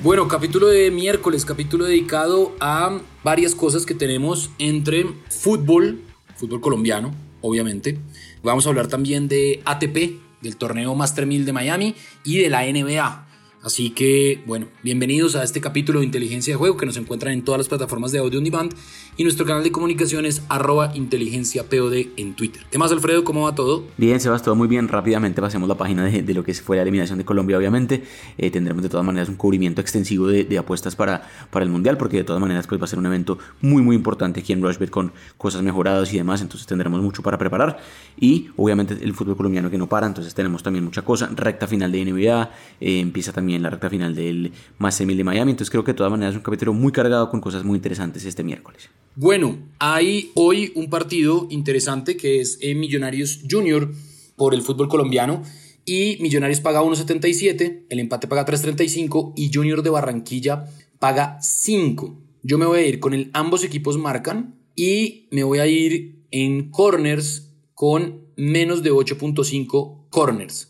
Bueno, capítulo de miércoles, capítulo dedicado a varias cosas que tenemos entre fútbol, fútbol colombiano, obviamente. Vamos a hablar también de ATP, del torneo Master 1000 de Miami y de la NBA. Así que, bueno, bienvenidos a este capítulo de Inteligencia de Juego que nos encuentran en todas las plataformas de audio on demand y nuestro canal de comunicaciones arroba inteligencia POD en Twitter. ¿Qué más, Alfredo? ¿Cómo va todo? Bien, Sebas, todo muy bien. Rápidamente pasemos la página de, lo que fue la eliminación de Colombia, obviamente. Eh, tendremos de todas maneras un cubrimiento extensivo de, apuestas para, para el Mundial, porque de todas maneras pues, va a ser un evento muy, muy importante aquí en Rushbet con cosas mejoradas y demás, entonces tendremos mucho para preparar. Y obviamente el fútbol colombiano que no para, entonces tenemos también mucha cosa. Recta final de NBA, eh, empieza también la recta final del Master 1000 de Miami, entonces creo que de todas maneras es un capítulo muy cargado con cosas muy interesantes este miércoles. Bueno, hay hoy un partido interesante que es eh, Millonarios Junior por el fútbol colombiano y Millonarios paga 1.77, el empate paga 3.35 y Junior de Barranquilla paga 5. Yo me voy a ir con el ambos equipos marcan y me voy a ir en corners con menos de 8.5 corners.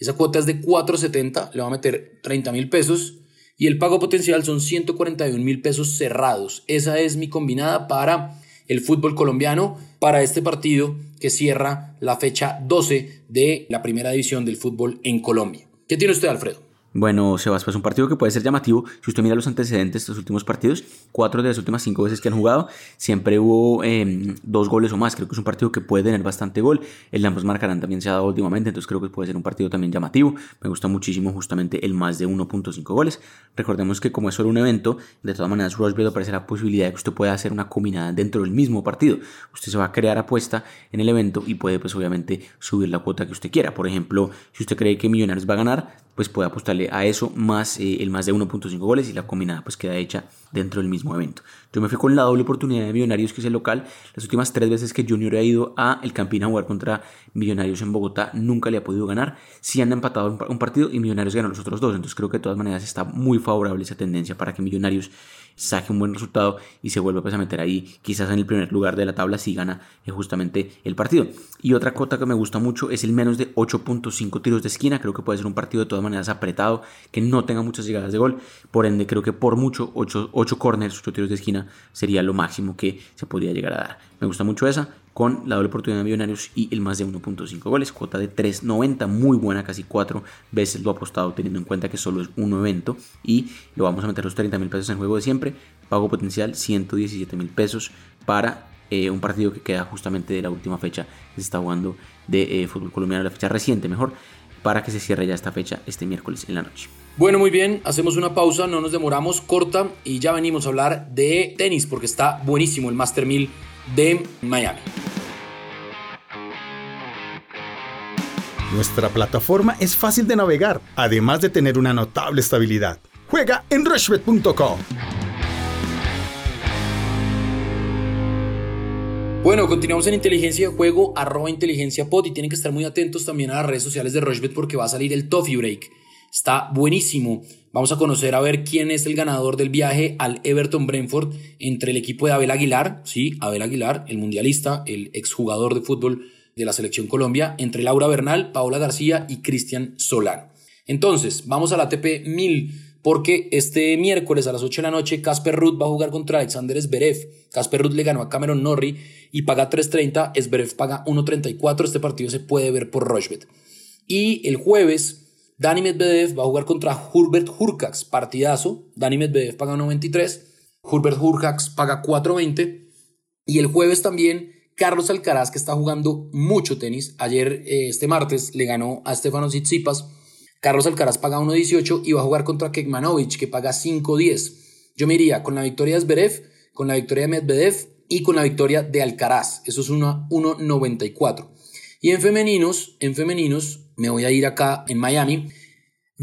Esa cuota es de 4.70, le voy a meter 30 mil pesos y el pago potencial son 141 mil pesos cerrados. Esa es mi combinada para el fútbol colombiano, para este partido que cierra la fecha 12 de la primera división del fútbol en Colombia. ¿Qué tiene usted, Alfredo? Bueno, Sebas, pues un partido que puede ser llamativo. Si usted mira los antecedentes de estos últimos partidos, cuatro de las últimas cinco veces que han jugado, siempre hubo em, dos goles o más. Creo que es un partido que puede tener bastante gol. El ambos marcarán también se ha dado últimamente, entonces creo que puede ser un partido también llamativo. Me gusta muchísimo justamente el más de 1.5 goles. Recordemos que como es solo un evento, de todas maneras Rosberg aparece la posibilidad de que usted pueda hacer una combinada dentro del mismo partido. Usted se va a crear apuesta en el evento y puede pues obviamente subir la cuota que usted quiera. Por ejemplo, si usted cree que Millonarios va a ganar, pues puede apostarle a eso más eh, el más de 1.5 goles y la combinada pues queda hecha dentro del mismo evento. Yo me fui con la doble oportunidad de Millonarios que es el local. Las últimas tres veces que Junior ha ido a el Campín a jugar contra Millonarios en Bogotá nunca le ha podido ganar. Si han empatado un partido y Millonarios ganó los otros dos. Entonces creo que de todas maneras está muy favorable esa tendencia para que Millonarios saque un buen resultado y se vuelva pues, a meter ahí quizás en el primer lugar de la tabla si gana eh, justamente el partido. Y otra cota que me gusta mucho es el menos de 8.5 tiros de esquina. Creo que puede ser un partido de todas maneras apretado, que no tenga muchas llegadas de gol. Por ende, creo que por mucho 8, 8 corners, 8 tiros de esquina sería lo máximo que se podría llegar a dar. Me gusta mucho esa con la doble oportunidad de Millonarios y el más de 1.5 goles, cuota de 3.90, muy buena, casi 4 veces lo apostado teniendo en cuenta que solo es un evento y lo vamos a meter los 30 mil pesos en juego de siempre, pago potencial 117 mil pesos para eh, un partido que queda justamente de la última fecha que se está jugando de eh, fútbol colombiano, la fecha reciente mejor, para que se cierre ya esta fecha este miércoles en la noche. Bueno, muy bien, hacemos una pausa, no nos demoramos, corta y ya venimos a hablar de tenis porque está buenísimo el Master 1000 de Miami. Nuestra plataforma es fácil de navegar, además de tener una notable estabilidad. Juega en rushbet.com. Bueno, continuamos en inteligencia de juego, arroba inteligencia pot y tienen que estar muy atentos también a las redes sociales de Rushbet porque va a salir el Toffee Break. Está buenísimo. Vamos a conocer a ver quién es el ganador del viaje al Everton Brentford entre el equipo de Abel Aguilar, sí, Abel Aguilar, el mundialista, el exjugador de fútbol de la selección Colombia, entre Laura Bernal, Paola García y Cristian Solano. Entonces, vamos a la ATP 1000 porque este miércoles a las 8 de la noche Casper Ruth va a jugar contra Alexander Zverev. Casper Ruth le ganó a Cameron Norrie y paga 3.30, Zverev paga 1.34. Este partido se puede ver por Rochbet. Y el jueves Dani Medvedev va a jugar contra Hurbert Hurkacz, partidazo. Dani Medvedev paga 1.23, Hurbert Hurkacz paga 4.20. Y el jueves también Carlos Alcaraz, que está jugando mucho tenis. Ayer, eh, este martes, le ganó a Stefano Tsitsipas. Carlos Alcaraz paga 1.18 y va a jugar contra Kekmanovic, que paga 5.10. Yo me iría con la victoria de Zverev, con la victoria de Medvedev y con la victoria de Alcaraz. Eso es 1.94. Y en femeninos, en femeninos, me voy a ir acá en Miami.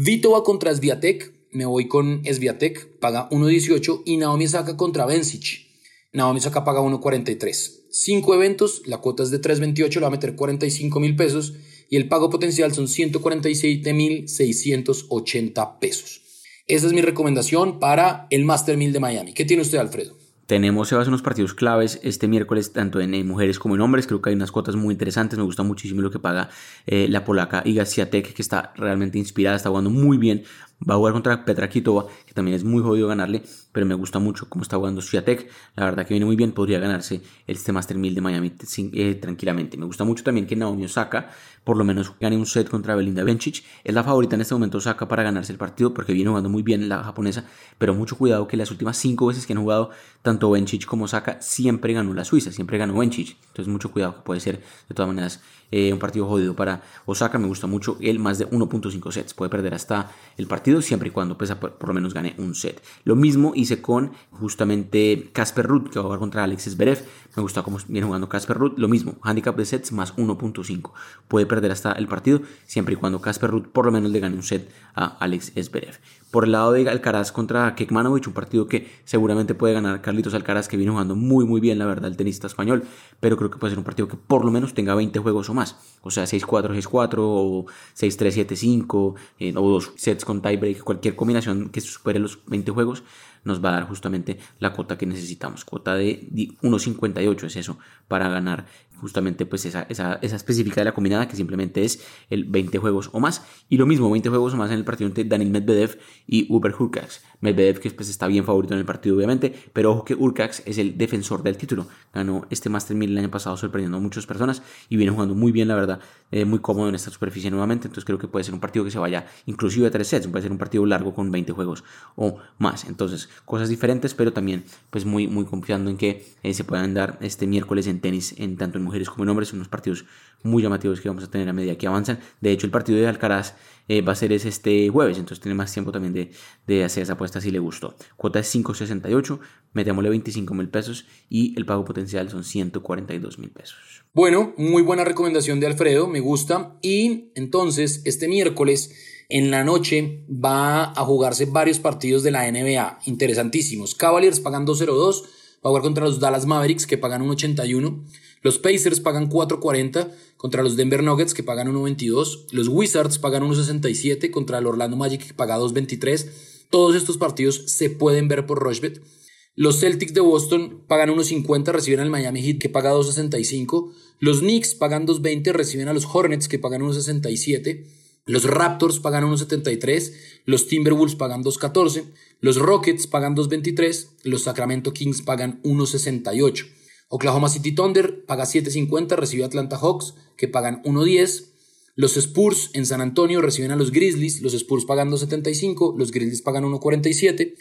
Vito va contra Sviatek, me voy con Sviatek, paga 1.18 y Naomi saca contra Bencic. Naomi saca paga 1.43. Cinco eventos, la cuota es de 3.28, le va a meter 45 mil pesos y el pago potencial son 147 mil 680 pesos. Esa es mi recomendación para el Master 1000 de Miami. ¿Qué tiene usted, Alfredo? Tenemos, Sebas, unos partidos claves este miércoles, tanto en, mujeres como en hombres. Creo que hay unas cuotas muy interesantes. Me gusta muchísimo lo que paga eh, la polaca Iga Swiatek, que está realmente inspirada, está jugando muy bien Va a jugar contra Petra Kitova, que también es muy jodido ganarle, pero me gusta mucho cómo está jugando Swiatek. La verdad que viene muy bien, podría ganarse este Master 1000 de Miami eh, tranquilamente. Me gusta mucho también que Naomi Osaka por lo menos gane un set contra Belinda Bencic. Es la favorita en este momento Osaka para ganarse el partido porque viene jugando muy bien la japonesa, pero mucho cuidado que las últimas cinco veces que han jugado tanto Bencic como Osaka siempre ganó la Suiza, siempre ganó Bencic. Entonces mucho cuidado que puede ser de todas maneras eh, un partido jodido para Osaka. Me gusta mucho el más de 1.5 sets. Puede perder hasta el siempre y cuando pues, por, lo menos gane un set. Lo mismo hice con justamente Casper Ruth, que va a jugar contra Alexis Berev. Me gusta cómo viene jugando Casper Ruth. Lo mismo, handicap de sets más 1.5. Puede perder hasta el partido siempre y cuando Casper Ruth por lo menos le gane un set a Alex Zverev. Por el lado de Alcaraz contra Kekmanovic, un partido que seguramente puede ganar Carlitos Alcaraz, que viene jugando muy muy bien, la verdad, el tenista español, pero creo que puede ser un partido que por lo menos tenga 20 juegos o más, o sea, 6-4, 6-4, o 6-3, 7-5, eh, o dos sets con tiebreak, cualquier combinación que supere los 20 juegos, nos va a dar justamente la cuota que necesitamos. Cuota de 1.58 es eso para ganar justamente pues esa, esa, esa, específica de la combinada que simplemente es el 20 juegos o más. Y lo mismo, 20 juegos o más en el partido entre Daniel Medvedev y Uber Hurkacz. Medvedev que pues está bien favorito en el partido obviamente, pero ojo que Urcax es el defensor del título. Ganó este Master 1000 el año pasado sorprendiendo a muchas personas y viene jugando muy bien la verdad, eh, muy cómodo en esta superficie nuevamente, entonces creo que puede ser un partido que se vaya inclusive a tres sets, puede ser un partido largo con 20 juegos o más. Entonces, cosas diferentes, pero también pues muy muy confiando en que eh, se puedan dar este miércoles en tenis en tanto en mujeres como en hombres, unos partidos muy llamativos que vamos a tener a medida que avanzan. De hecho, el partido de Alcaraz eh, va a ser este jueves, entonces tiene más tiempo también de, de hacer esa apuesta si le gustó. Cuota es 5.68, metémosle 25 mil pesos y el pago potencial son 142 mil pesos. Bueno, muy buena recomendación de Alfredo, me gusta. Y entonces, este miércoles en la noche va a jugarse varios partidos de la NBA, interesantísimos. Cavaliers pagan 2.02, va a jugar contra los Dallas Mavericks que pagan 1.81. Los Pacers pagan 4.40 contra los Denver Nuggets que pagan 1.22. Los Wizards pagan 1.67 contra el Orlando Magic que paga 2.23. Todos estos partidos se pueden ver por Rushbet. Los Celtics de Boston pagan 1.50, reciben al Miami Heat que paga 2.65. Los Knicks pagan 2.20, reciben a los Hornets que pagan 1.67. Los Raptors pagan 1.73, los Timberwolves pagan 2.14, los Rockets pagan 2.23, los Sacramento Kings pagan 1.68. Oklahoma City Thunder paga 7.50, recibe a Atlanta Hawks, que pagan 1.10. Los Spurs en San Antonio reciben a los Grizzlies, los Spurs pagan 2.75, los Grizzlies pagan 1.47.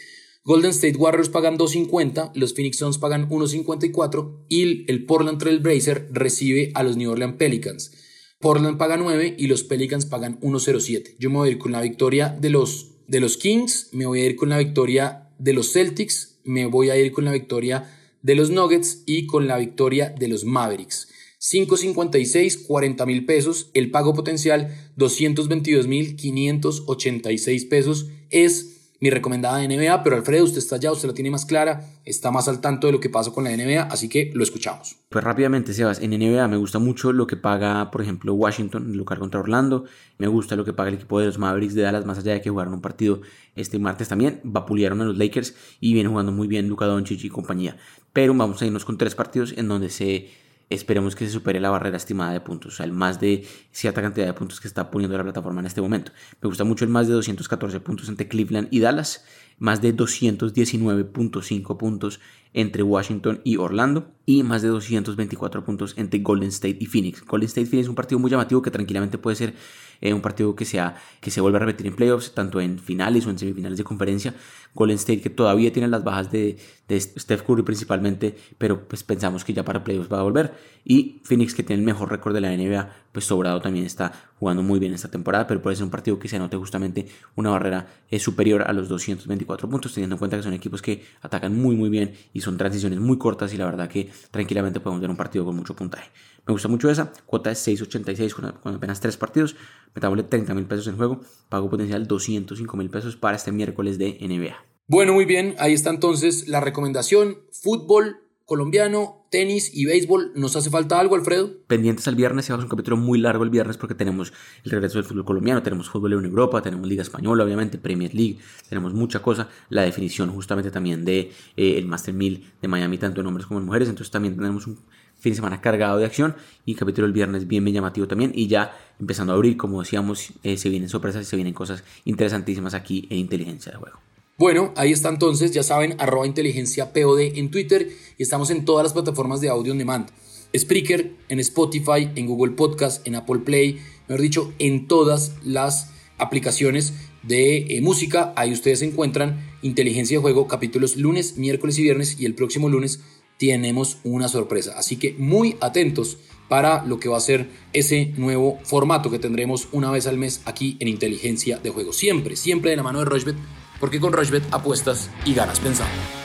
Golden State Warriors pagan 2.50, los Phoenix Suns pagan 1.54 y el Portland Trail Blazer recibe a los New Orleans Pelicans. Portland paga 9 y los Pelicans pagan 1.07. Yo me voy a ir con la victoria de los, de los Kings, me voy a ir con la victoria de los Celtics, me voy a ir con la victoria de los Nuggets y con la victoria de los Mavericks. 5.56, 40 mil pesos. El pago potencial, 222 mil 586 pesos. Es mi recomendada NBA, pero Alfredo, usted está allá, usted la tiene más clara, está más al tanto de lo que pasa con la NBA, así que lo escuchamos. Pues rápidamente, Sebas, en NBA me gusta mucho lo que paga, por ejemplo, Washington en lugar contra Orlando, me gusta lo que paga el equipo de los Mavericks de Dallas, más allá de que jugaron un partido este martes también, vapulearon a los Lakers y viene jugando muy bien Luka Doncic y compañía. Pero vamos a irnos con tres partidos en donde se esperemos que se supere la barrera estimada de puntos, o sea, el más de cierta cantidad de puntos que está poniendo la plataforma en este momento. Me gusta mucho el más de 214 puntos entre Cleveland y Dallas, más de 219.5 puntos entre Washington y Orlando y más de 224 puntos entre Golden State y Phoenix. Golden State Phoenix es un partido muy llamativo que tranquilamente puede ser eh, un partido que, sea, que se vuelva a repetir en playoffs, tanto en finales o en semifinales de conferencia. Golden State que todavía tiene las bajas de, Steph Curry principalmente, pero pues pensamos que ya para playoffs va a volver. Y Phoenix que tiene el mejor récord de la NBA, pues sobrado también está jugando muy bien esta temporada, pero puede ser un partido que se anote justamente una barrera eh, superior a los 224 puntos, teniendo en cuenta que son equipos que atacan muy muy bien y son transiciones muy cortas y la verdad que tranquilamente podemos ver un partido con mucho puntaje. Me gusta mucho esa, cuota es 6.86 con, apenas 3 partidos, metabole 30 mil pesos en juego, pago potencial 205 mil pesos para este miércoles de NBA. Bueno, muy bien, ahí está entonces la recomendación, fútbol colombiano, tenis y béisbol. ¿Nos hace falta algo, Alfredo? Pendientes al viernes, se va a un capítulo muy largo el viernes porque tenemos el regreso del fútbol colombiano, tenemos fútbol en Europa, tenemos Liga Española, obviamente, Premier League, tenemos mucha cosa. La definición justamente también de eh, el Master 1000 de Miami, tanto en hombres como en mujeres. Entonces también tenemos un fin de semana cargado de acción y capítulo el viernes bien, bien llamativo también. Y ya empezando a abrir, como decíamos, eh, se vienen sorpresas y se vienen cosas interesantísimas aquí en inteligencia de juego. Bueno, ahí está entonces, ya saben, arroba inteligencia POD en Twitter y estamos en todas las plataformas de audio on demand. Spreaker, en Spotify, en Google Podcast, en Apple Play, mejor dicho, en todas las aplicaciones de eh, música. Ahí ustedes encuentran Inteligencia de Juego, capítulos lunes, miércoles y viernes y el próximo lunes tenemos una sorpresa. Así que muy atentos para lo que va a ser ese nuevo formato que tendremos una vez al mes aquí en Inteligencia de Juego. Siempre, siempre de la mano de Rochbet, porque con Rochbet apuestas y ganas pensando.